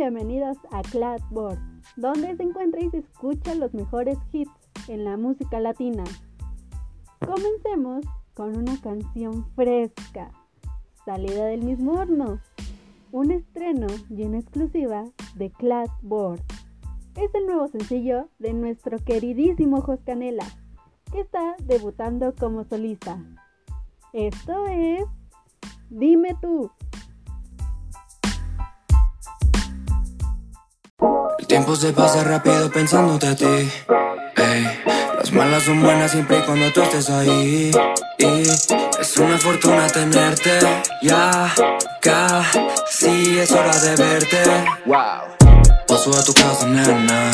bienvenidos a Cladboard, donde se encuentra y se escucha los mejores hits en la música latina. Comencemos con una canción fresca, salida del mismo horno, un estreno y una exclusiva de Cladboard. Es el nuevo sencillo de nuestro queridísimo Jos Canela, que está debutando como solista. Esto es Dime tú. Tiempo se pasa rápido pensándote a ti. Ey, las malas son buenas siempre y cuando tú estés ahí. Y es una fortuna tenerte. Ya, casi es hora de verte. Wow. Paso a tu casa, nena